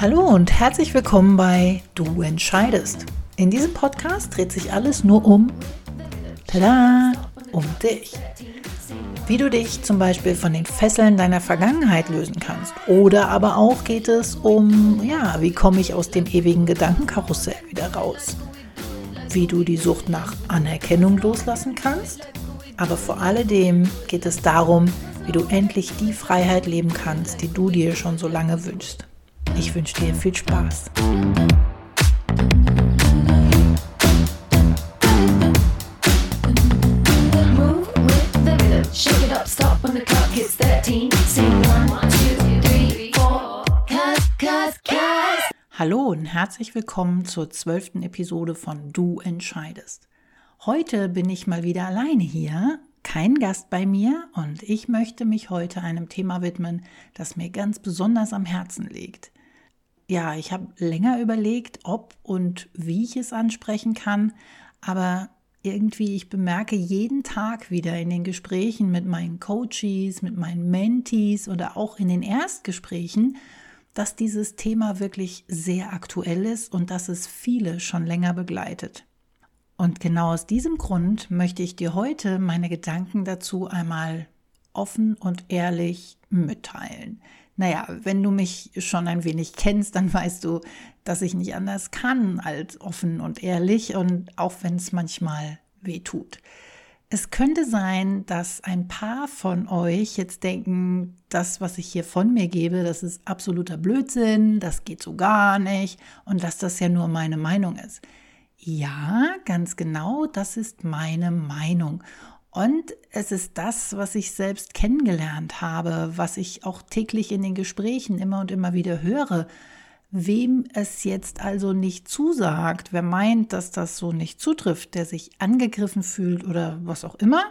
Hallo und herzlich willkommen bei Du entscheidest. In diesem Podcast dreht sich alles nur um, tada, um dich. Wie du dich zum Beispiel von den Fesseln deiner Vergangenheit lösen kannst. Oder aber auch geht es um, ja, wie komme ich aus dem ewigen Gedankenkarussell wieder raus? Wie du die Sucht nach Anerkennung loslassen kannst. Aber vor alledem geht es darum, wie du endlich die Freiheit leben kannst, die du dir schon so lange wünschst. Ich wünsche dir viel Spaß. Hallo und herzlich willkommen zur zwölften Episode von Du entscheidest. Heute bin ich mal wieder alleine hier kein Gast bei mir und ich möchte mich heute einem Thema widmen, das mir ganz besonders am Herzen liegt. Ja, ich habe länger überlegt, ob und wie ich es ansprechen kann, aber irgendwie, ich bemerke jeden Tag wieder in den Gesprächen mit meinen Coaches, mit meinen Mentees oder auch in den Erstgesprächen, dass dieses Thema wirklich sehr aktuell ist und dass es viele schon länger begleitet. Und genau aus diesem Grund möchte ich dir heute meine Gedanken dazu einmal offen und ehrlich mitteilen. Naja, wenn du mich schon ein wenig kennst, dann weißt du, dass ich nicht anders kann als offen und ehrlich und auch wenn es manchmal weh tut. Es könnte sein, dass ein paar von euch jetzt denken, das, was ich hier von mir gebe, das ist absoluter Blödsinn, das geht so gar nicht und dass das ja nur meine Meinung ist. Ja, ganz genau, das ist meine Meinung. Und es ist das, was ich selbst kennengelernt habe, was ich auch täglich in den Gesprächen immer und immer wieder höre. Wem es jetzt also nicht zusagt, wer meint, dass das so nicht zutrifft, der sich angegriffen fühlt oder was auch immer,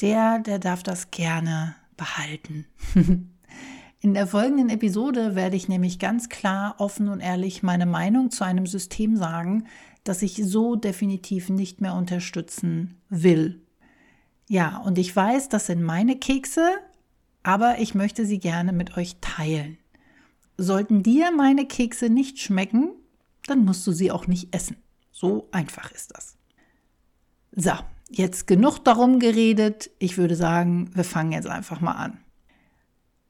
der, der darf das gerne behalten. In der folgenden Episode werde ich nämlich ganz klar, offen und ehrlich meine Meinung zu einem System sagen, das ich so definitiv nicht mehr unterstützen will. Ja, und ich weiß, das sind meine Kekse, aber ich möchte sie gerne mit euch teilen. Sollten dir meine Kekse nicht schmecken, dann musst du sie auch nicht essen. So einfach ist das. So, jetzt genug darum geredet. Ich würde sagen, wir fangen jetzt einfach mal an.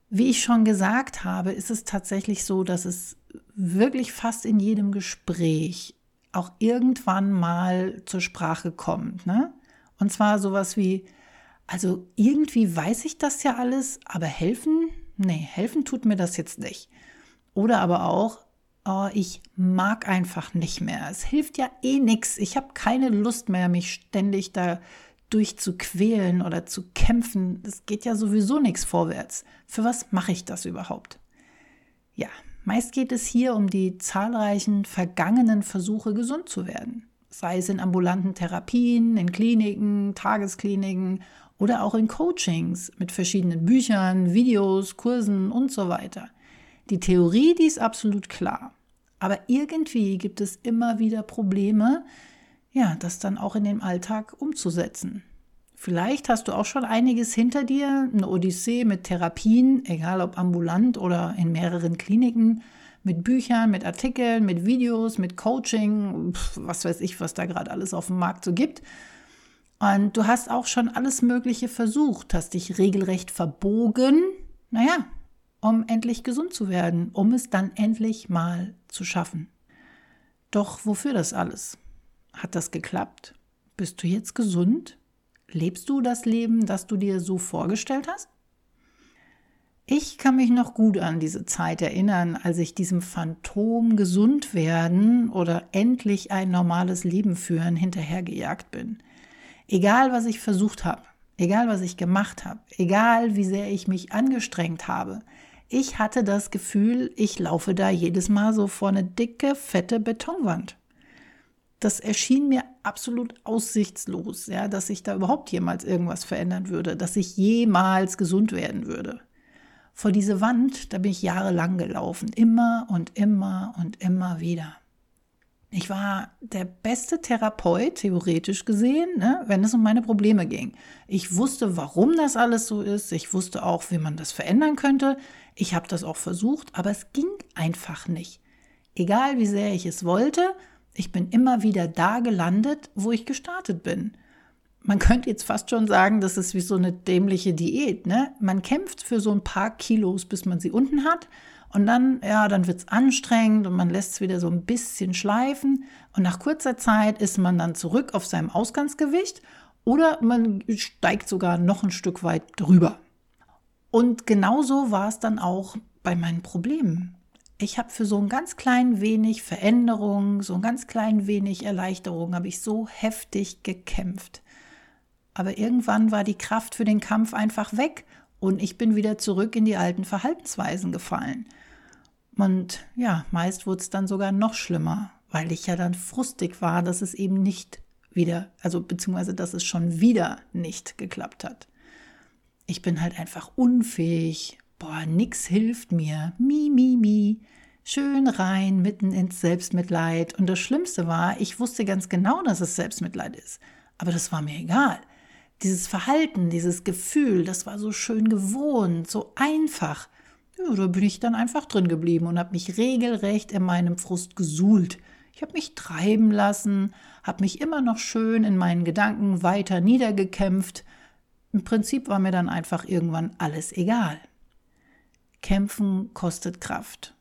Wie ich schon gesagt habe, ist es tatsächlich so, dass es wirklich fast in jedem Gespräch auch irgendwann mal zur Sprache kommt. Ne? Und zwar sowas wie, also irgendwie weiß ich das ja alles, aber helfen? Nee, helfen tut mir das jetzt nicht. Oder aber auch, oh, ich mag einfach nicht mehr. Es hilft ja eh nichts. Ich habe keine Lust mehr, mich ständig da durchzuquälen oder zu kämpfen. Es geht ja sowieso nichts vorwärts. Für was mache ich das überhaupt? Ja, Meist geht es hier um die zahlreichen vergangenen Versuche, gesund zu werden. Sei es in ambulanten Therapien, in Kliniken, Tageskliniken oder auch in Coachings mit verschiedenen Büchern, Videos, Kursen und so weiter. Die Theorie, die ist absolut klar. Aber irgendwie gibt es immer wieder Probleme, ja, das dann auch in den Alltag umzusetzen. Vielleicht hast du auch schon einiges hinter dir, eine Odyssee mit Therapien, egal ob ambulant oder in mehreren Kliniken, mit Büchern, mit Artikeln, mit Videos, mit Coaching, was weiß ich, was da gerade alles auf dem Markt so gibt. Und du hast auch schon alles Mögliche versucht, hast dich regelrecht verbogen, naja, um endlich gesund zu werden, um es dann endlich mal zu schaffen. Doch wofür das alles? Hat das geklappt? Bist du jetzt gesund? Lebst du das Leben, das du dir so vorgestellt hast? Ich kann mich noch gut an diese Zeit erinnern, als ich diesem Phantom gesund werden oder endlich ein normales Leben führen hinterhergejagt bin. Egal, was ich versucht habe, egal, was ich gemacht habe, egal, wie sehr ich mich angestrengt habe, ich hatte das Gefühl, ich laufe da jedes Mal so vor eine dicke, fette Betonwand das erschien mir absolut aussichtslos, ja, dass sich da überhaupt jemals irgendwas verändern würde, dass ich jemals gesund werden würde. Vor diese Wand, da bin ich jahrelang gelaufen, immer und immer und immer wieder. Ich war der beste Therapeut, theoretisch gesehen, ne, wenn es um meine Probleme ging. Ich wusste, warum das alles so ist. Ich wusste auch, wie man das verändern könnte. Ich habe das auch versucht, aber es ging einfach nicht. Egal wie sehr ich es wollte, ich bin immer wieder da gelandet, wo ich gestartet bin. Man könnte jetzt fast schon sagen, das ist wie so eine dämliche Diät. Ne? Man kämpft für so ein paar Kilos, bis man sie unten hat. Und dann, ja, dann wird es anstrengend und man lässt es wieder so ein bisschen schleifen. Und nach kurzer Zeit ist man dann zurück auf seinem Ausgangsgewicht oder man steigt sogar noch ein Stück weit drüber. Und genauso war es dann auch bei meinen Problemen. Ich habe für so ein ganz klein wenig Veränderung, so ein ganz klein wenig Erleichterung, habe ich so heftig gekämpft. Aber irgendwann war die Kraft für den Kampf einfach weg und ich bin wieder zurück in die alten Verhaltensweisen gefallen. Und ja, meist wurde es dann sogar noch schlimmer, weil ich ja dann frustig war, dass es eben nicht wieder, also beziehungsweise dass es schon wieder nicht geklappt hat. Ich bin halt einfach unfähig. Boah, nix hilft mir. Mi, mi, mi. Schön rein, mitten ins Selbstmitleid. Und das Schlimmste war, ich wusste ganz genau, dass es Selbstmitleid ist. Aber das war mir egal. Dieses Verhalten, dieses Gefühl, das war so schön gewohnt, so einfach. Ja, da bin ich dann einfach drin geblieben und habe mich regelrecht in meinem Frust gesuhlt. Ich habe mich treiben lassen, habe mich immer noch schön in meinen Gedanken weiter niedergekämpft. Im Prinzip war mir dann einfach irgendwann alles egal. Kämpfen kostet Kraft.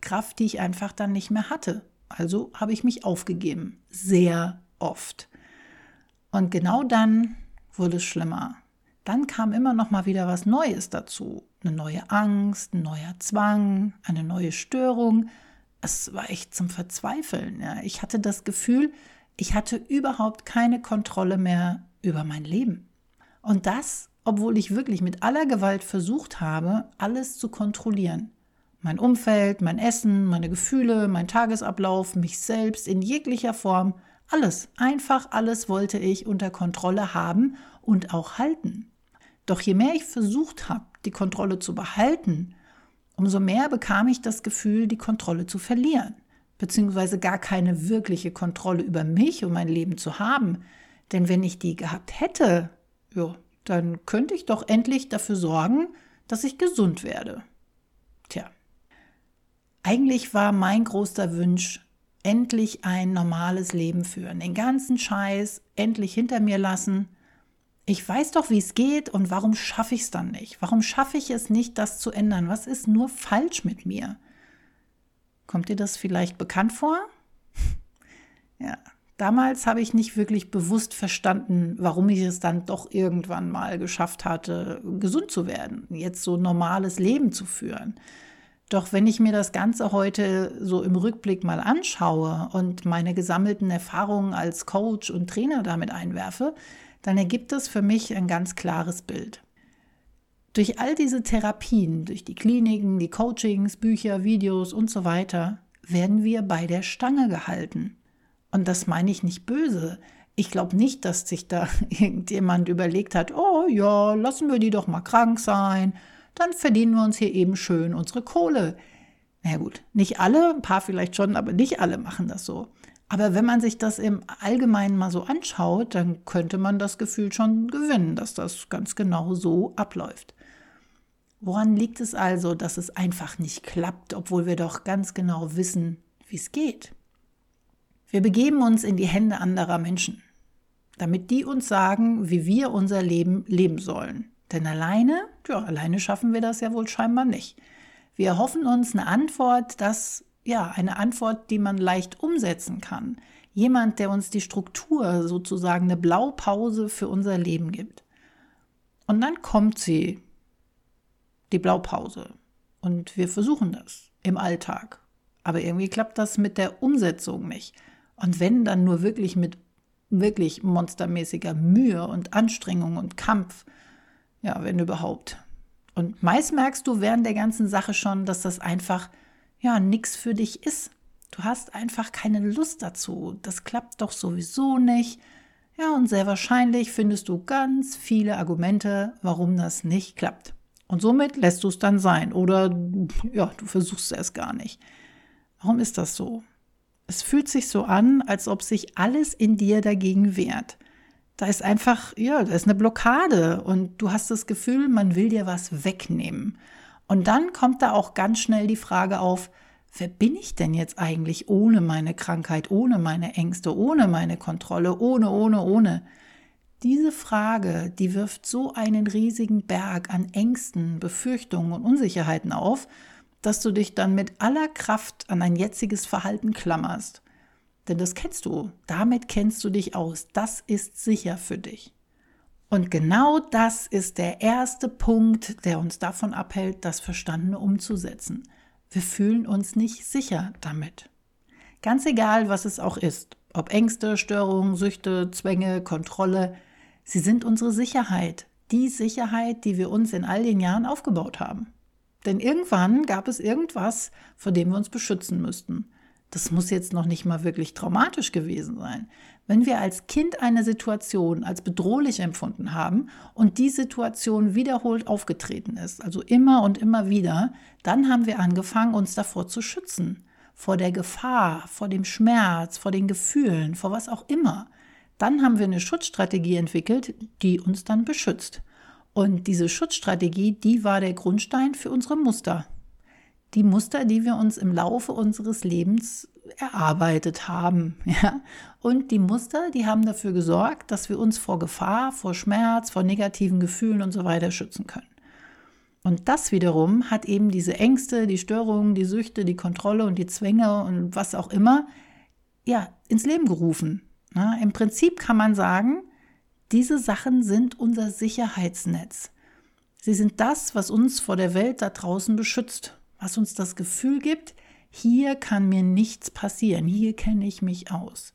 Kraft, die ich einfach dann nicht mehr hatte. Also habe ich mich aufgegeben. Sehr oft. Und genau dann wurde es schlimmer. Dann kam immer noch mal wieder was Neues dazu. Eine neue Angst, ein neuer Zwang, eine neue Störung. Es war echt zum Verzweifeln. Ja. Ich hatte das Gefühl, ich hatte überhaupt keine Kontrolle mehr über mein Leben. Und das, obwohl ich wirklich mit aller Gewalt versucht habe, alles zu kontrollieren. Mein Umfeld, mein Essen, meine Gefühle, mein Tagesablauf, mich selbst in jeglicher Form – alles, einfach alles wollte ich unter Kontrolle haben und auch halten. Doch je mehr ich versucht habe, die Kontrolle zu behalten, umso mehr bekam ich das Gefühl, die Kontrolle zu verlieren, beziehungsweise gar keine wirkliche Kontrolle über mich und mein Leben zu haben. Denn wenn ich die gehabt hätte, ja, dann könnte ich doch endlich dafür sorgen, dass ich gesund werde. Tja, eigentlich war mein großer Wunsch, endlich ein normales Leben führen, den ganzen Scheiß endlich hinter mir lassen. Ich weiß doch, wie es geht und warum schaffe ich es dann nicht? Warum schaffe ich es nicht, das zu ändern? Was ist nur falsch mit mir? Kommt dir das vielleicht bekannt vor? ja, damals habe ich nicht wirklich bewusst verstanden, warum ich es dann doch irgendwann mal geschafft hatte, gesund zu werden, jetzt so normales Leben zu führen. Doch wenn ich mir das Ganze heute so im Rückblick mal anschaue und meine gesammelten Erfahrungen als Coach und Trainer damit einwerfe, dann ergibt es für mich ein ganz klares Bild. Durch all diese Therapien, durch die Kliniken, die Coachings, Bücher, Videos und so weiter, werden wir bei der Stange gehalten. Und das meine ich nicht böse. Ich glaube nicht, dass sich da irgendjemand überlegt hat, oh ja, lassen wir die doch mal krank sein dann verdienen wir uns hier eben schön unsere Kohle. Na gut, nicht alle, ein paar vielleicht schon, aber nicht alle machen das so. Aber wenn man sich das im Allgemeinen mal so anschaut, dann könnte man das Gefühl schon gewinnen, dass das ganz genau so abläuft. Woran liegt es also, dass es einfach nicht klappt, obwohl wir doch ganz genau wissen, wie es geht? Wir begeben uns in die Hände anderer Menschen, damit die uns sagen, wie wir unser Leben leben sollen. Denn alleine, ja, alleine schaffen wir das ja wohl scheinbar nicht. Wir erhoffen uns eine Antwort, dass, ja, eine Antwort, die man leicht umsetzen kann. Jemand, der uns die Struktur, sozusagen eine Blaupause für unser Leben gibt. Und dann kommt sie, die Blaupause. Und wir versuchen das im Alltag. Aber irgendwie klappt das mit der Umsetzung nicht. Und wenn, dann nur wirklich mit wirklich monstermäßiger Mühe und Anstrengung und Kampf. Ja, wenn überhaupt. Und meist merkst du während der ganzen Sache schon, dass das einfach, ja, nichts für dich ist. Du hast einfach keine Lust dazu. Das klappt doch sowieso nicht. Ja, und sehr wahrscheinlich findest du ganz viele Argumente, warum das nicht klappt. Und somit lässt du es dann sein oder ja, du versuchst es gar nicht. Warum ist das so? Es fühlt sich so an, als ob sich alles in dir dagegen wehrt da ist einfach, ja, da ist eine Blockade und du hast das Gefühl, man will dir was wegnehmen. Und dann kommt da auch ganz schnell die Frage auf, wer bin ich denn jetzt eigentlich ohne meine Krankheit, ohne meine Ängste, ohne meine Kontrolle, ohne, ohne, ohne? Diese Frage, die wirft so einen riesigen Berg an Ängsten, Befürchtungen und Unsicherheiten auf, dass du dich dann mit aller Kraft an dein jetziges Verhalten klammerst. Denn das kennst du, damit kennst du dich aus, das ist sicher für dich. Und genau das ist der erste Punkt, der uns davon abhält, das Verstandene umzusetzen. Wir fühlen uns nicht sicher damit. Ganz egal, was es auch ist, ob Ängste, Störungen, Süchte, Zwänge, Kontrolle, sie sind unsere Sicherheit, die Sicherheit, die wir uns in all den Jahren aufgebaut haben. Denn irgendwann gab es irgendwas, vor dem wir uns beschützen müssten. Das muss jetzt noch nicht mal wirklich traumatisch gewesen sein. Wenn wir als Kind eine Situation als bedrohlich empfunden haben und die Situation wiederholt aufgetreten ist, also immer und immer wieder, dann haben wir angefangen, uns davor zu schützen. Vor der Gefahr, vor dem Schmerz, vor den Gefühlen, vor was auch immer. Dann haben wir eine Schutzstrategie entwickelt, die uns dann beschützt. Und diese Schutzstrategie, die war der Grundstein für unsere Muster die Muster, die wir uns im Laufe unseres Lebens erarbeitet haben. Ja? Und die Muster, die haben dafür gesorgt, dass wir uns vor Gefahr, vor Schmerz, vor negativen Gefühlen und so weiter schützen können. Und das wiederum hat eben diese Ängste, die Störungen, die Süchte, die Kontrolle und die Zwänge und was auch immer, ja, ins Leben gerufen. Ja, Im Prinzip kann man sagen, diese Sachen sind unser Sicherheitsnetz. Sie sind das, was uns vor der Welt da draußen beschützt was uns das Gefühl gibt, hier kann mir nichts passieren, hier kenne ich mich aus.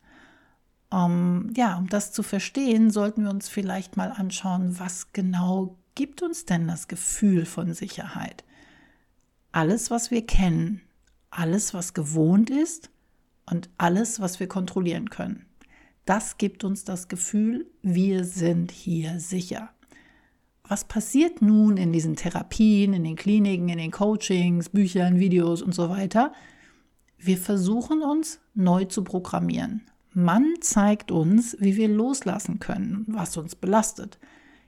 Um, ja, um das zu verstehen, sollten wir uns vielleicht mal anschauen, was genau gibt uns denn das Gefühl von Sicherheit? Alles, was wir kennen, alles, was gewohnt ist und alles, was wir kontrollieren können. Das gibt uns das Gefühl, wir sind hier sicher was passiert nun in diesen Therapien, in den Kliniken, in den Coachings, Büchern, Videos und so weiter? Wir versuchen uns neu zu programmieren. Man zeigt uns, wie wir loslassen können, was uns belastet.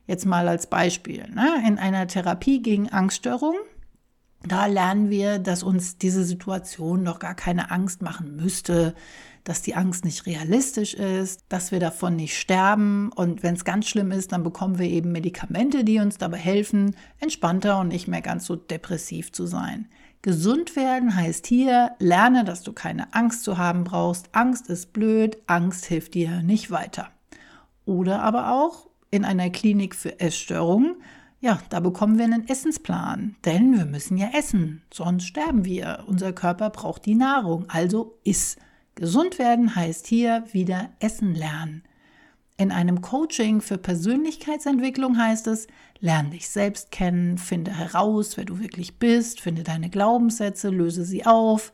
Jetzt mal als Beispiel. Ne? In einer Therapie gegen Angststörungen, da lernen wir, dass uns diese Situation noch gar keine Angst machen müsste, dass die Angst nicht realistisch ist, dass wir davon nicht sterben und wenn es ganz schlimm ist, dann bekommen wir eben Medikamente, die uns dabei helfen, entspannter und nicht mehr ganz so depressiv zu sein. Gesund werden heißt hier, lerne, dass du keine Angst zu haben brauchst. Angst ist blöd, Angst hilft dir nicht weiter. Oder aber auch in einer Klinik für Essstörungen, ja, da bekommen wir einen Essensplan, denn wir müssen ja essen, sonst sterben wir. Unser Körper braucht die Nahrung, also iss. Gesund werden heißt hier wieder Essen lernen. In einem Coaching für Persönlichkeitsentwicklung heißt es, lerne dich selbst kennen, finde heraus, wer du wirklich bist, finde deine Glaubenssätze, löse sie auf.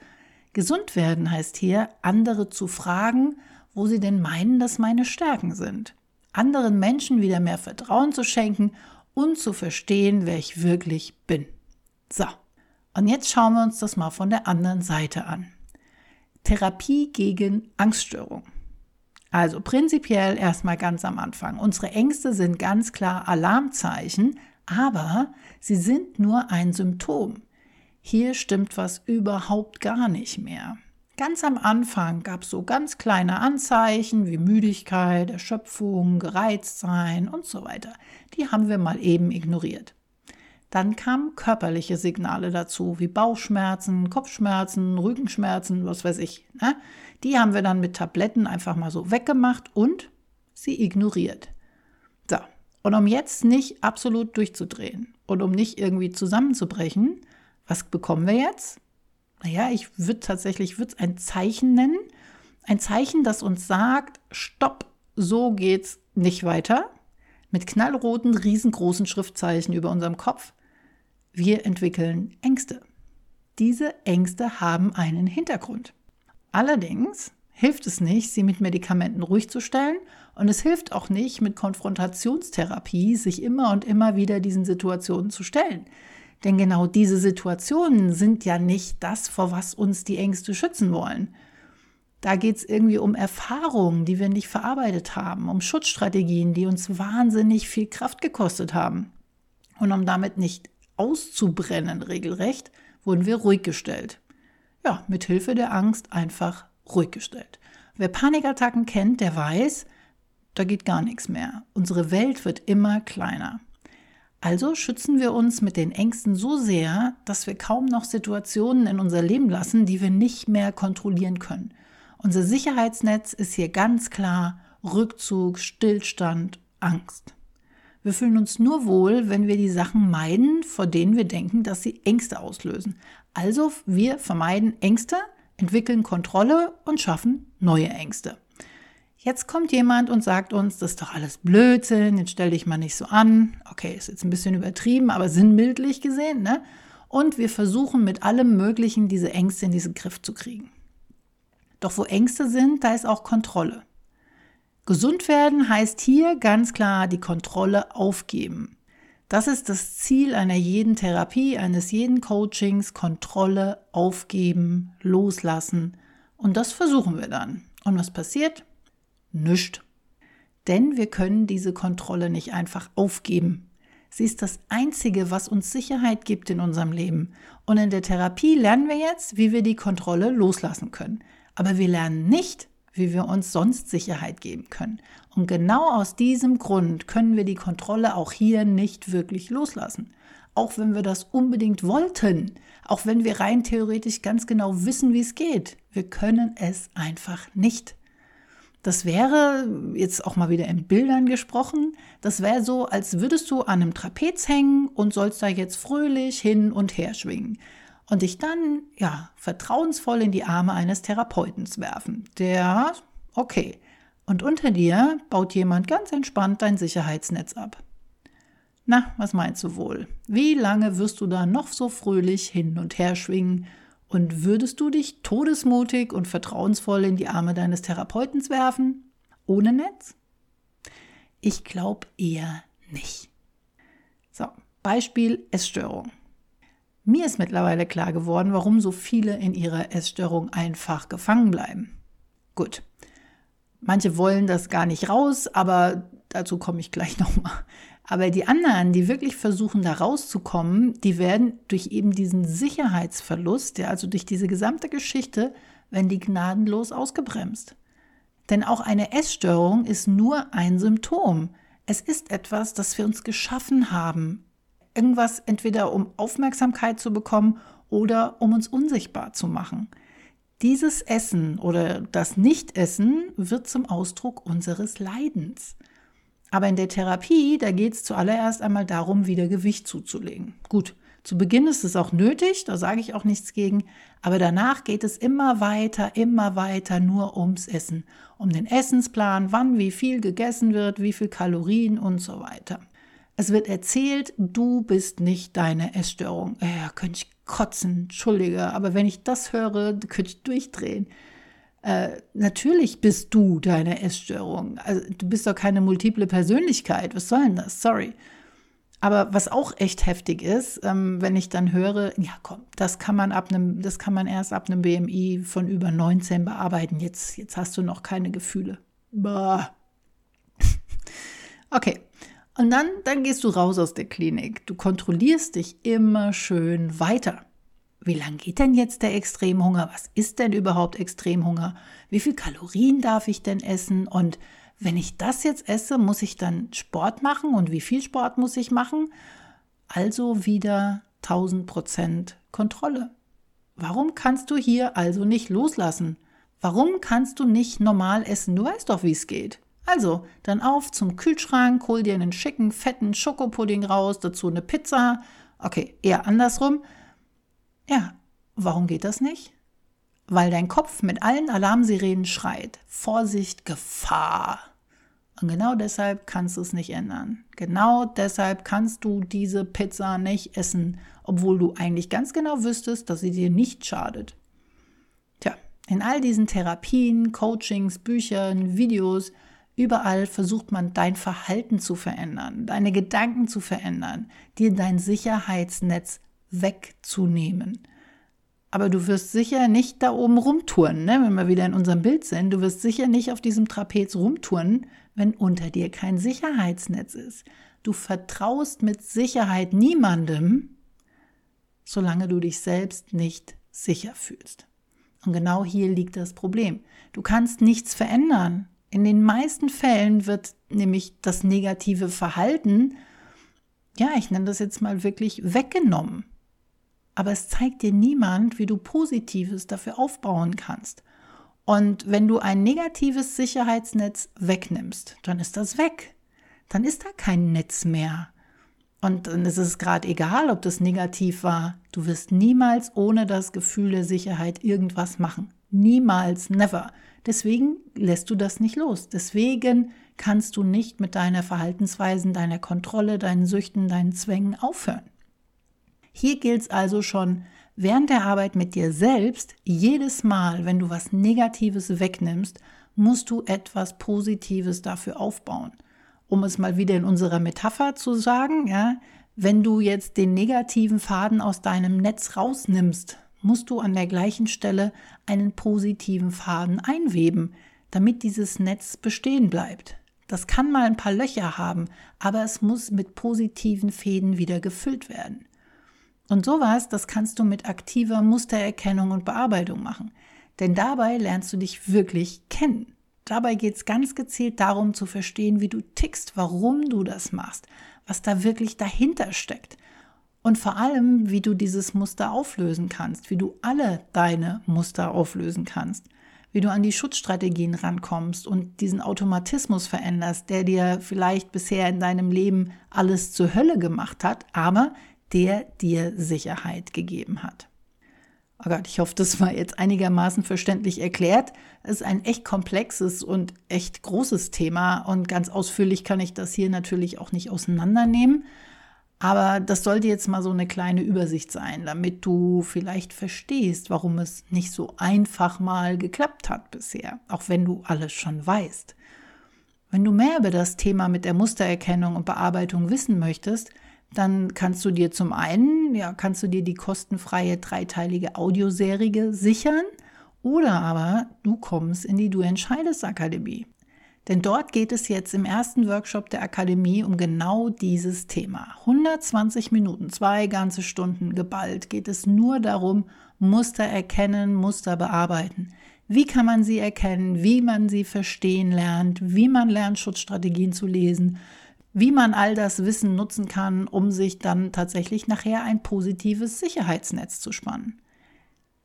Gesund werden heißt hier, andere zu fragen, wo sie denn meinen, dass meine Stärken sind. Anderen Menschen wieder mehr Vertrauen zu schenken und zu verstehen, wer ich wirklich bin. So, und jetzt schauen wir uns das mal von der anderen Seite an. Therapie gegen Angststörung. Also prinzipiell erstmal ganz am Anfang. Unsere Ängste sind ganz klar Alarmzeichen, aber sie sind nur ein Symptom. Hier stimmt was überhaupt gar nicht mehr. Ganz am Anfang gab es so ganz kleine Anzeichen wie Müdigkeit, Erschöpfung, Gereiztsein und so weiter. Die haben wir mal eben ignoriert. Dann kamen körperliche Signale dazu, wie Bauchschmerzen, Kopfschmerzen, Rückenschmerzen, was weiß ich. Ne? Die haben wir dann mit Tabletten einfach mal so weggemacht und sie ignoriert. So, und um jetzt nicht absolut durchzudrehen und um nicht irgendwie zusammenzubrechen, was bekommen wir jetzt? Naja, ich würde tatsächlich würd ein Zeichen nennen. Ein Zeichen, das uns sagt, stopp, so geht's nicht weiter. Mit knallroten, riesengroßen Schriftzeichen über unserem Kopf. Wir entwickeln Ängste. Diese Ängste haben einen Hintergrund. Allerdings hilft es nicht, sie mit Medikamenten ruhig zu stellen und es hilft auch nicht, mit Konfrontationstherapie sich immer und immer wieder diesen Situationen zu stellen. Denn genau diese Situationen sind ja nicht das, vor was uns die Ängste schützen wollen. Da geht es irgendwie um Erfahrungen, die wir nicht verarbeitet haben, um Schutzstrategien, die uns wahnsinnig viel Kraft gekostet haben. Und um damit nicht auszubrennen regelrecht, wurden wir ruhig gestellt. Ja, mit Hilfe der Angst einfach ruhig gestellt. Wer Panikattacken kennt, der weiß, da geht gar nichts mehr. Unsere Welt wird immer kleiner. Also schützen wir uns mit den Ängsten so sehr, dass wir kaum noch Situationen in unser Leben lassen, die wir nicht mehr kontrollieren können. Unser Sicherheitsnetz ist hier ganz klar Rückzug, Stillstand, Angst. Wir fühlen uns nur wohl, wenn wir die Sachen meiden, vor denen wir denken, dass sie Ängste auslösen. Also wir vermeiden Ängste, entwickeln Kontrolle und schaffen neue Ängste. Jetzt kommt jemand und sagt uns, das ist doch alles Blödsinn, jetzt stell dich mal nicht so an. Okay, ist jetzt ein bisschen übertrieben, aber sinnbildlich gesehen, ne? Und wir versuchen mit allem Möglichen diese Ängste in diesen Griff zu kriegen. Doch wo Ängste sind, da ist auch Kontrolle. Gesund werden heißt hier ganz klar die Kontrolle aufgeben. Das ist das Ziel einer jeden Therapie, eines jeden Coachings, Kontrolle aufgeben, loslassen. Und das versuchen wir dann. Und was passiert? Nüscht. Denn wir können diese Kontrolle nicht einfach aufgeben. Sie ist das Einzige, was uns Sicherheit gibt in unserem Leben. Und in der Therapie lernen wir jetzt, wie wir die Kontrolle loslassen können. Aber wir lernen nicht, wie wir uns sonst Sicherheit geben können. Und genau aus diesem Grund können wir die Kontrolle auch hier nicht wirklich loslassen. Auch wenn wir das unbedingt wollten, auch wenn wir rein theoretisch ganz genau wissen, wie es geht. Wir können es einfach nicht. Das wäre, jetzt auch mal wieder in Bildern gesprochen, das wäre so, als würdest du an einem Trapez hängen und sollst da jetzt fröhlich hin und her schwingen und dich dann, ja, vertrauensvoll in die Arme eines Therapeuten werfen. Der, okay. Und unter dir baut jemand ganz entspannt dein Sicherheitsnetz ab. Na, was meinst du wohl? Wie lange wirst du da noch so fröhlich hin und her schwingen? Und würdest du dich todesmutig und vertrauensvoll in die Arme deines Therapeuten werfen? Ohne Netz? Ich glaube eher nicht. So, Beispiel Essstörung. Mir ist mittlerweile klar geworden, warum so viele in ihrer Essstörung einfach gefangen bleiben. Gut. Manche wollen das gar nicht raus, aber dazu komme ich gleich nochmal. Aber die anderen, die wirklich versuchen, da rauszukommen, die werden durch eben diesen Sicherheitsverlust, ja, also durch diese gesamte Geschichte, werden die gnadenlos ausgebremst. Denn auch eine Essstörung ist nur ein Symptom. Es ist etwas, das wir uns geschaffen haben, irgendwas entweder um Aufmerksamkeit zu bekommen oder um uns unsichtbar zu machen. Dieses Essen oder das Nichtessen wird zum Ausdruck unseres Leidens. Aber in der Therapie, da geht es zuallererst einmal darum, wieder Gewicht zuzulegen. Gut, zu Beginn ist es auch nötig, da sage ich auch nichts gegen, aber danach geht es immer weiter, immer weiter nur ums Essen, um den Essensplan, wann wie viel gegessen wird, wie viel Kalorien und so weiter. Es wird erzählt, du bist nicht deine Essstörung. Ja, könnte ich kotzen, entschuldige, aber wenn ich das höre, könnte ich durchdrehen. Äh, natürlich bist du deine Essstörung. Also, du bist doch keine multiple Persönlichkeit. Was soll denn das? Sorry. Aber was auch echt heftig ist, ähm, wenn ich dann höre, ja komm, das kann man ab einem, das kann man erst ab einem BMI von über 19 bearbeiten. Jetzt, jetzt hast du noch keine Gefühle. Bah. okay. Und dann, dann gehst du raus aus der Klinik. Du kontrollierst dich immer schön weiter. Wie lang geht denn jetzt der Extremhunger? Was ist denn überhaupt Extremhunger? Wie viel Kalorien darf ich denn essen? Und wenn ich das jetzt esse, muss ich dann Sport machen? Und wie viel Sport muss ich machen? Also wieder 1000 Prozent Kontrolle. Warum kannst du hier also nicht loslassen? Warum kannst du nicht normal essen? Du weißt doch, wie es geht. Also, dann auf zum Kühlschrank, hol dir einen schicken, fetten Schokopudding raus, dazu eine Pizza. Okay, eher andersrum. Ja, warum geht das nicht? Weil dein Kopf mit allen Alarmsirenen schreit. Vorsicht, Gefahr. Und genau deshalb kannst du es nicht ändern. Genau deshalb kannst du diese Pizza nicht essen, obwohl du eigentlich ganz genau wüsstest, dass sie dir nicht schadet. Tja, in all diesen Therapien, Coachings, Büchern, Videos Überall versucht man dein Verhalten zu verändern, deine Gedanken zu verändern, dir dein Sicherheitsnetz wegzunehmen. Aber du wirst sicher nicht da oben rumtouren, ne? wenn wir wieder in unserem Bild sind. Du wirst sicher nicht auf diesem Trapez rumtouren, wenn unter dir kein Sicherheitsnetz ist. Du vertraust mit Sicherheit niemandem, solange du dich selbst nicht sicher fühlst. Und genau hier liegt das Problem. Du kannst nichts verändern. In den meisten Fällen wird nämlich das negative Verhalten, ja, ich nenne das jetzt mal wirklich weggenommen. Aber es zeigt dir niemand, wie du Positives dafür aufbauen kannst. Und wenn du ein negatives Sicherheitsnetz wegnimmst, dann ist das weg. Dann ist da kein Netz mehr. Und dann ist es gerade egal, ob das negativ war. Du wirst niemals ohne das Gefühl der Sicherheit irgendwas machen. Niemals, never. Deswegen lässt du das nicht los. Deswegen kannst du nicht mit deiner Verhaltensweisen, deiner Kontrolle, deinen Süchten, deinen Zwängen aufhören. Hier gilt es also schon, während der Arbeit mit dir selbst, jedes Mal, wenn du was Negatives wegnimmst, musst du etwas Positives dafür aufbauen. Um es mal wieder in unserer Metapher zu sagen, ja, wenn du jetzt den negativen Faden aus deinem Netz rausnimmst, musst du an der gleichen Stelle einen positiven Faden einweben, damit dieses Netz bestehen bleibt. Das kann mal ein paar Löcher haben, aber es muss mit positiven Fäden wieder gefüllt werden. Und sowas, das kannst du mit aktiver Mustererkennung und Bearbeitung machen. Denn dabei lernst du dich wirklich kennen. Dabei geht es ganz gezielt darum zu verstehen, wie du tickst, warum du das machst, was da wirklich dahinter steckt. Und vor allem, wie du dieses Muster auflösen kannst, wie du alle deine Muster auflösen kannst, wie du an die Schutzstrategien rankommst und diesen Automatismus veränderst, der dir vielleicht bisher in deinem Leben alles zur Hölle gemacht hat, aber der dir Sicherheit gegeben hat. Oh Gott, ich hoffe, das war jetzt einigermaßen verständlich erklärt. Es ist ein echt komplexes und echt großes Thema und ganz ausführlich kann ich das hier natürlich auch nicht auseinandernehmen. Aber das sollte jetzt mal so eine kleine Übersicht sein, damit du vielleicht verstehst, warum es nicht so einfach mal geklappt hat bisher, auch wenn du alles schon weißt. Wenn du mehr über das Thema mit der Mustererkennung und Bearbeitung wissen möchtest, dann kannst du dir zum einen, ja, kannst du dir die kostenfreie dreiteilige Audioserie sichern oder aber du kommst in die Du entscheidest Akademie. Denn dort geht es jetzt im ersten Workshop der Akademie um genau dieses Thema. 120 Minuten, zwei ganze Stunden geballt geht es nur darum, Muster erkennen, Muster bearbeiten. Wie kann man sie erkennen, wie man sie verstehen lernt, wie man lernt, Schutzstrategien zu lesen, wie man all das Wissen nutzen kann, um sich dann tatsächlich nachher ein positives Sicherheitsnetz zu spannen.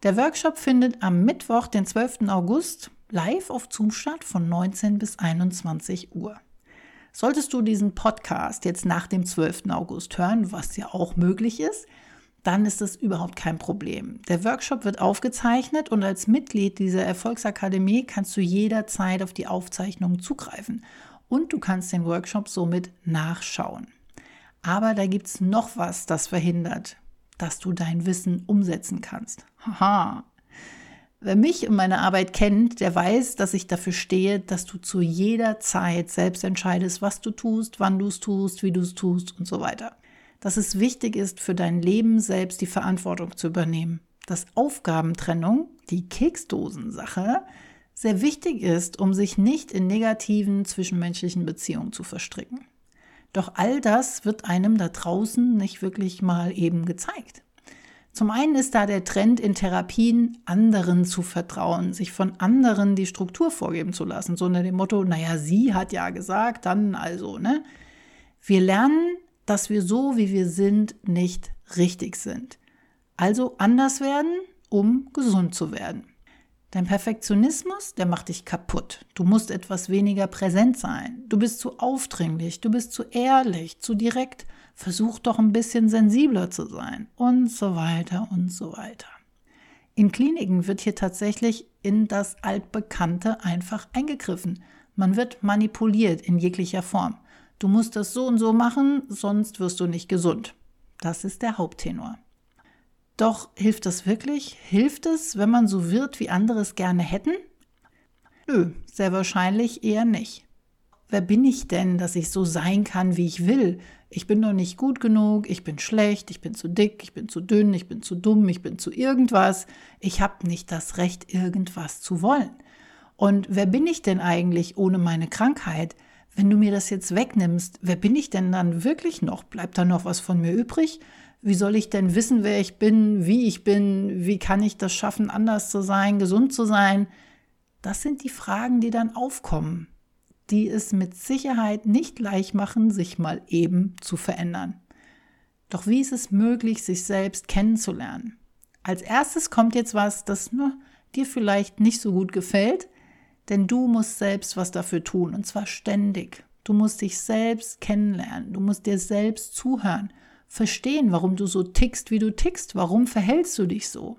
Der Workshop findet am Mittwoch, den 12. August, live auf Zoom statt von 19 bis 21 Uhr. Solltest du diesen Podcast jetzt nach dem 12. August hören, was ja auch möglich ist, dann ist das überhaupt kein Problem. Der Workshop wird aufgezeichnet und als Mitglied dieser Erfolgsakademie kannst du jederzeit auf die Aufzeichnung zugreifen und du kannst den Workshop somit nachschauen. Aber da gibt es noch was, das verhindert, dass du dein Wissen umsetzen kannst. Haha. Wer mich und meine Arbeit kennt, der weiß, dass ich dafür stehe, dass du zu jeder Zeit selbst entscheidest, was du tust, wann du es tust, wie du es tust und so weiter. Dass es wichtig ist, für dein Leben selbst die Verantwortung zu übernehmen. Dass Aufgabentrennung, die Keksdosensache, sehr wichtig ist, um sich nicht in negativen zwischenmenschlichen Beziehungen zu verstricken. Doch all das wird einem da draußen nicht wirklich mal eben gezeigt. Zum einen ist da der Trend in Therapien, anderen zu vertrauen, sich von anderen die Struktur vorgeben zu lassen, so unter dem Motto, naja, sie hat ja gesagt, dann also, ne? Wir lernen, dass wir so, wie wir sind, nicht richtig sind. Also anders werden, um gesund zu werden. Dein Perfektionismus, der macht dich kaputt. Du musst etwas weniger präsent sein. Du bist zu aufdringlich, du bist zu ehrlich, zu direkt. Versuch doch ein bisschen sensibler zu sein und so weiter und so weiter. In Kliniken wird hier tatsächlich in das Altbekannte einfach eingegriffen. Man wird manipuliert in jeglicher Form. Du musst das so und so machen, sonst wirst du nicht gesund. Das ist der Haupttenor. Doch hilft das wirklich? Hilft es, wenn man so wird, wie andere es gerne hätten? Nö, sehr wahrscheinlich eher nicht. Wer bin ich denn, dass ich so sein kann, wie ich will? Ich bin doch nicht gut genug, ich bin schlecht, ich bin zu dick, ich bin zu dünn, ich bin zu dumm, ich bin zu irgendwas. Ich habe nicht das Recht, irgendwas zu wollen. Und wer bin ich denn eigentlich ohne meine Krankheit? Wenn du mir das jetzt wegnimmst, wer bin ich denn dann wirklich noch? Bleibt da noch was von mir übrig? Wie soll ich denn wissen, wer ich bin, wie ich bin? Wie kann ich das schaffen, anders zu sein, gesund zu sein? Das sind die Fragen, die dann aufkommen, die es mit Sicherheit nicht leicht machen, sich mal eben zu verändern. Doch wie ist es möglich, sich selbst kennenzulernen? Als erstes kommt jetzt was, das nur dir vielleicht nicht so gut gefällt, denn du musst selbst was dafür tun und zwar ständig. Du musst dich selbst kennenlernen, du musst dir selbst zuhören, verstehen, warum du so tickst, wie du tickst, warum verhältst du dich so.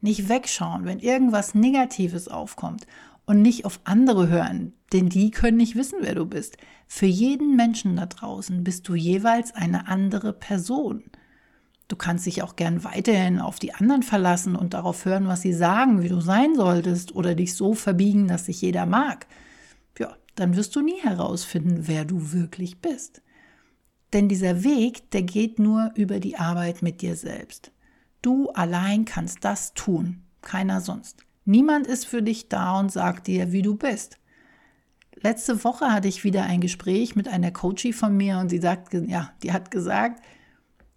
Nicht wegschauen, wenn irgendwas Negatives aufkommt und nicht auf andere hören, denn die können nicht wissen, wer du bist. Für jeden Menschen da draußen bist du jeweils eine andere Person. Du kannst dich auch gern weiterhin auf die anderen verlassen und darauf hören, was sie sagen, wie du sein solltest oder dich so verbiegen, dass sich jeder mag. Ja, dann wirst du nie herausfinden, wer du wirklich bist. Denn dieser Weg, der geht nur über die Arbeit mit dir selbst. Du allein kannst das tun, keiner sonst. Niemand ist für dich da und sagt dir, wie du bist. Letzte Woche hatte ich wieder ein Gespräch mit einer Coachie von mir und sie sagt, ja, die hat gesagt,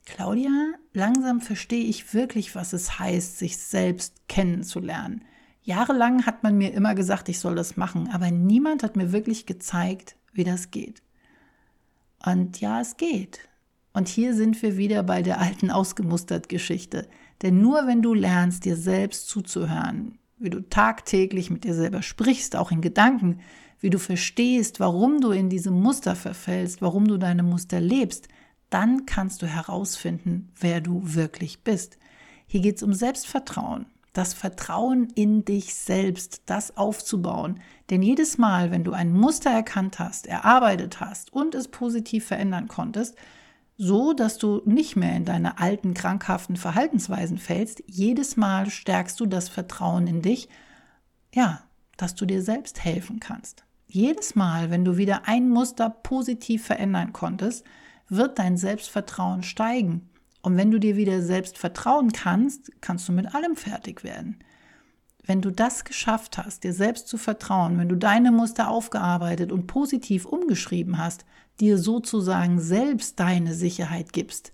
Claudia, langsam verstehe ich wirklich, was es heißt, sich selbst kennenzulernen. Jahrelang hat man mir immer gesagt, ich soll das machen, aber niemand hat mir wirklich gezeigt, wie das geht. Und ja, es geht. Und hier sind wir wieder bei der alten ausgemustert Geschichte. Denn nur wenn du lernst, dir selbst zuzuhören, wie du tagtäglich mit dir selber sprichst, auch in Gedanken, wie du verstehst, warum du in diese Muster verfällst, warum du deine Muster lebst, dann kannst du herausfinden, wer du wirklich bist. Hier geht es um Selbstvertrauen, das Vertrauen in dich selbst, das aufzubauen. Denn jedes Mal, wenn du ein Muster erkannt hast, erarbeitet hast und es positiv verändern konntest, so dass du nicht mehr in deine alten krankhaften Verhaltensweisen fällst, jedes Mal stärkst du das Vertrauen in dich, ja, dass du dir selbst helfen kannst. Jedes Mal, wenn du wieder ein Muster positiv verändern konntest, wird dein Selbstvertrauen steigen. Und wenn du dir wieder selbst vertrauen kannst, kannst du mit allem fertig werden. Wenn du das geschafft hast, dir selbst zu vertrauen, wenn du deine Muster aufgearbeitet und positiv umgeschrieben hast, dir sozusagen selbst deine Sicherheit gibst,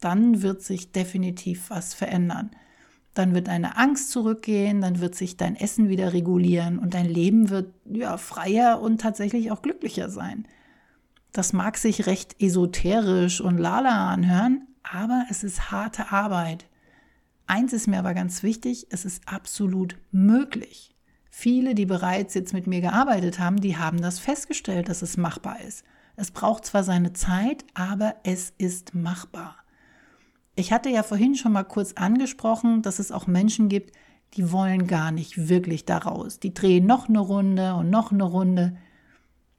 dann wird sich definitiv was verändern. Dann wird deine Angst zurückgehen, dann wird sich dein Essen wieder regulieren und dein Leben wird ja freier und tatsächlich auch glücklicher sein. Das mag sich recht esoterisch und lala anhören, aber es ist harte Arbeit. Eins ist mir aber ganz wichtig, es ist absolut möglich. Viele, die bereits jetzt mit mir gearbeitet haben, die haben das festgestellt, dass es machbar ist. Es braucht zwar seine Zeit, aber es ist machbar. Ich hatte ja vorhin schon mal kurz angesprochen, dass es auch Menschen gibt, die wollen gar nicht wirklich daraus. Die drehen noch eine Runde und noch eine Runde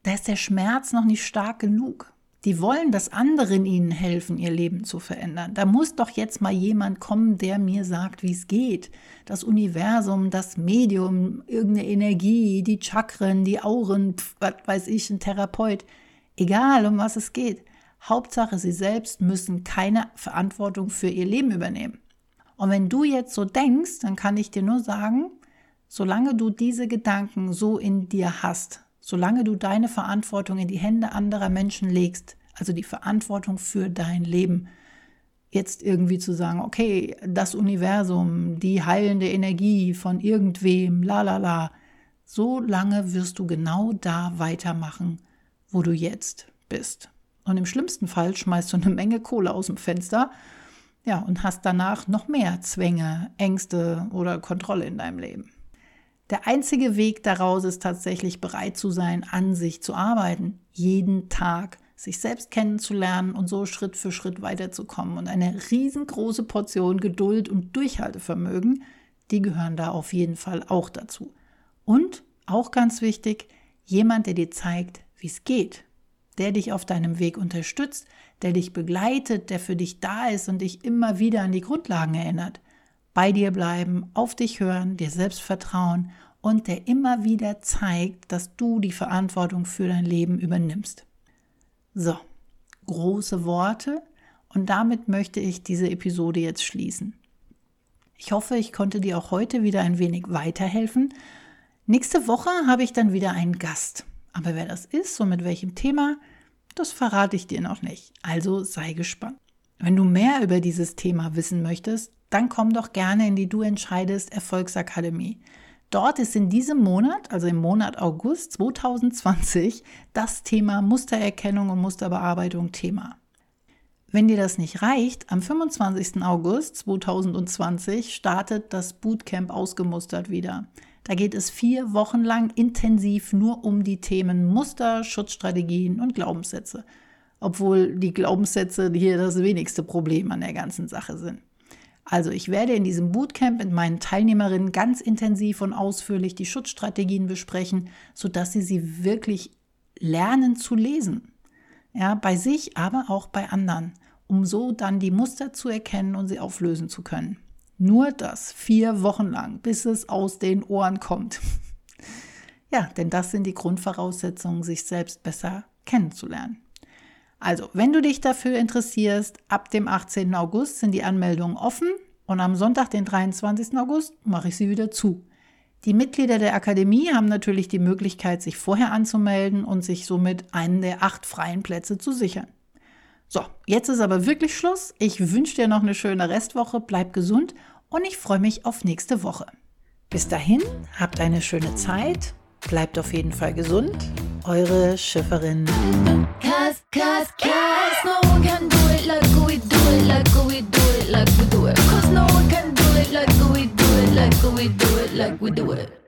da ist der Schmerz noch nicht stark genug. Die wollen, dass anderen ihnen helfen, ihr Leben zu verändern. Da muss doch jetzt mal jemand kommen, der mir sagt, wie es geht. Das Universum, das Medium, irgendeine Energie, die Chakren, die Auren, was weiß ich, ein Therapeut. Egal, um was es geht. Hauptsache, sie selbst müssen keine Verantwortung für ihr Leben übernehmen. Und wenn du jetzt so denkst, dann kann ich dir nur sagen, solange du diese Gedanken so in dir hast, solange du deine Verantwortung in die Hände anderer Menschen legst, also die Verantwortung für dein Leben, jetzt irgendwie zu sagen, okay, das Universum, die heilende Energie von irgendwem, la la la, so lange wirst du genau da weitermachen, wo du jetzt bist. Und im schlimmsten Fall schmeißt du eine Menge Kohle aus dem Fenster, ja, und hast danach noch mehr Zwänge, Ängste oder Kontrolle in deinem Leben. Der einzige Weg daraus ist tatsächlich bereit zu sein, an sich zu arbeiten, jeden Tag sich selbst kennenzulernen und so Schritt für Schritt weiterzukommen. Und eine riesengroße Portion Geduld und Durchhaltevermögen, die gehören da auf jeden Fall auch dazu. Und auch ganz wichtig, jemand, der dir zeigt, wie es geht, der dich auf deinem Weg unterstützt, der dich begleitet, der für dich da ist und dich immer wieder an die Grundlagen erinnert bei dir bleiben, auf dich hören, dir selbst vertrauen und der immer wieder zeigt, dass du die Verantwortung für dein Leben übernimmst. So, große Worte und damit möchte ich diese Episode jetzt schließen. Ich hoffe, ich konnte dir auch heute wieder ein wenig weiterhelfen. Nächste Woche habe ich dann wieder einen Gast. Aber wer das ist und mit welchem Thema, das verrate ich dir noch nicht. Also sei gespannt. Wenn du mehr über dieses Thema wissen möchtest, dann komm doch gerne in die Du entscheidest Erfolgsakademie. Dort ist in diesem Monat, also im Monat August 2020, das Thema Mustererkennung und Musterbearbeitung Thema. Wenn dir das nicht reicht, am 25. August 2020 startet das Bootcamp ausgemustert wieder. Da geht es vier Wochen lang intensiv nur um die Themen Muster, Schutzstrategien und Glaubenssätze. Obwohl die Glaubenssätze hier das wenigste Problem an der ganzen Sache sind. Also ich werde in diesem Bootcamp mit meinen Teilnehmerinnen ganz intensiv und ausführlich die Schutzstrategien besprechen, sodass sie sie wirklich lernen zu lesen. Ja, bei sich, aber auch bei anderen, um so dann die Muster zu erkennen und sie auflösen zu können. Nur das vier Wochen lang, bis es aus den Ohren kommt. ja, denn das sind die Grundvoraussetzungen, sich selbst besser kennenzulernen. Also, wenn du dich dafür interessierst, ab dem 18. August sind die Anmeldungen offen und am Sonntag, den 23. August, mache ich sie wieder zu. Die Mitglieder der Akademie haben natürlich die Möglichkeit, sich vorher anzumelden und sich somit einen der acht freien Plätze zu sichern. So, jetzt ist aber wirklich Schluss. Ich wünsche dir noch eine schöne Restwoche, bleib gesund und ich freue mich auf nächste Woche. Bis dahin, habt eine schöne Zeit, bleibt auf jeden Fall gesund. Eure Schifferin. Like we do it.